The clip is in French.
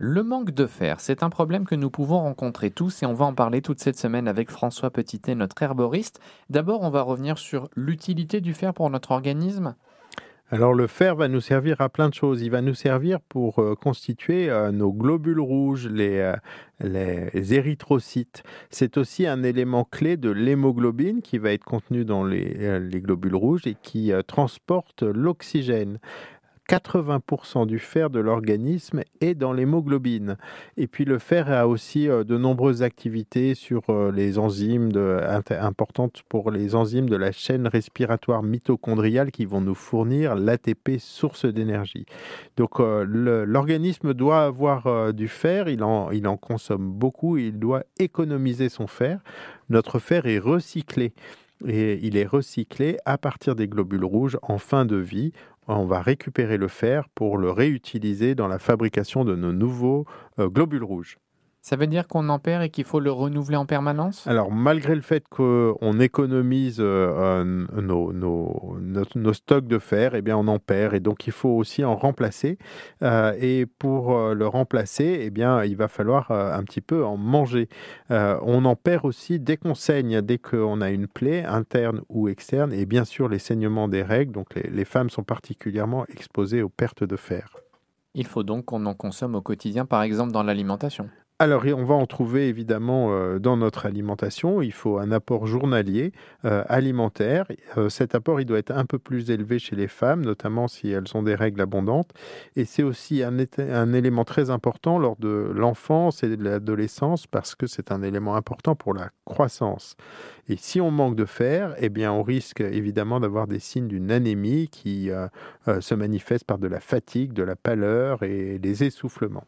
Le manque de fer, c'est un problème que nous pouvons rencontrer tous et on va en parler toute cette semaine avec François Petitet, notre herboriste. D'abord, on va revenir sur l'utilité du fer pour notre organisme. Alors le fer va nous servir à plein de choses. Il va nous servir pour euh, constituer euh, nos globules rouges, les, euh, les érythrocytes. C'est aussi un élément clé de l'hémoglobine qui va être contenu dans les globules rouges et qui transporte l'oxygène. 80% du fer de l'organisme est dans l'hémoglobine. Et puis le fer a aussi euh, de nombreuses activités sur euh, les enzymes importantes pour les enzymes de la chaîne respiratoire mitochondriale qui vont nous fournir l'ATP source d'énergie. Donc euh, l'organisme doit avoir du fer, il en consomme beaucoup, il doit économiser son fer. Notre fer est recyclé et il est recyclé à partir des globules rouges en fin de vie on va récupérer le fer pour le réutiliser dans la fabrication de nos nouveaux euh, globules rouges. Ça veut dire qu'on en perd et qu'il faut le renouveler en permanence? Alors, malgré le fait qu'on économise euh, nos, nos, stocks de fer, eh bien, on en perd et donc il faut aussi en remplacer. Euh, et pour euh, le remplacer, eh bien, il va falloir un petit peu en manger. on en perd aussi dès qu'on saigne, dès qu'on a une plaie interne ou externe, et bien sûr les saignements des règles. Donc, les, les femmes sont particulièrement exposées aux pertes de fer. Il faut donc qu'on en consomme au quotidien, par exemple dans l'alimentation. Alors, on va en trouver évidemment euh, dans notre alimentation. Il faut un apport journalier euh, alimentaire. Euh, cet apport, il doit être un peu plus élevé chez les femmes, notamment si elles ont des règles abondantes. Et c'est aussi un, un, élément très important lors de l'enfance et de l'adolescence parce que c'est un élément important pour la croissance. Et si on manque de fer, eh bien, on risque évidemment d'avoir des signes d'une anémie qui se manifeste par de la fatigue, de la pâleur et des essoufflements.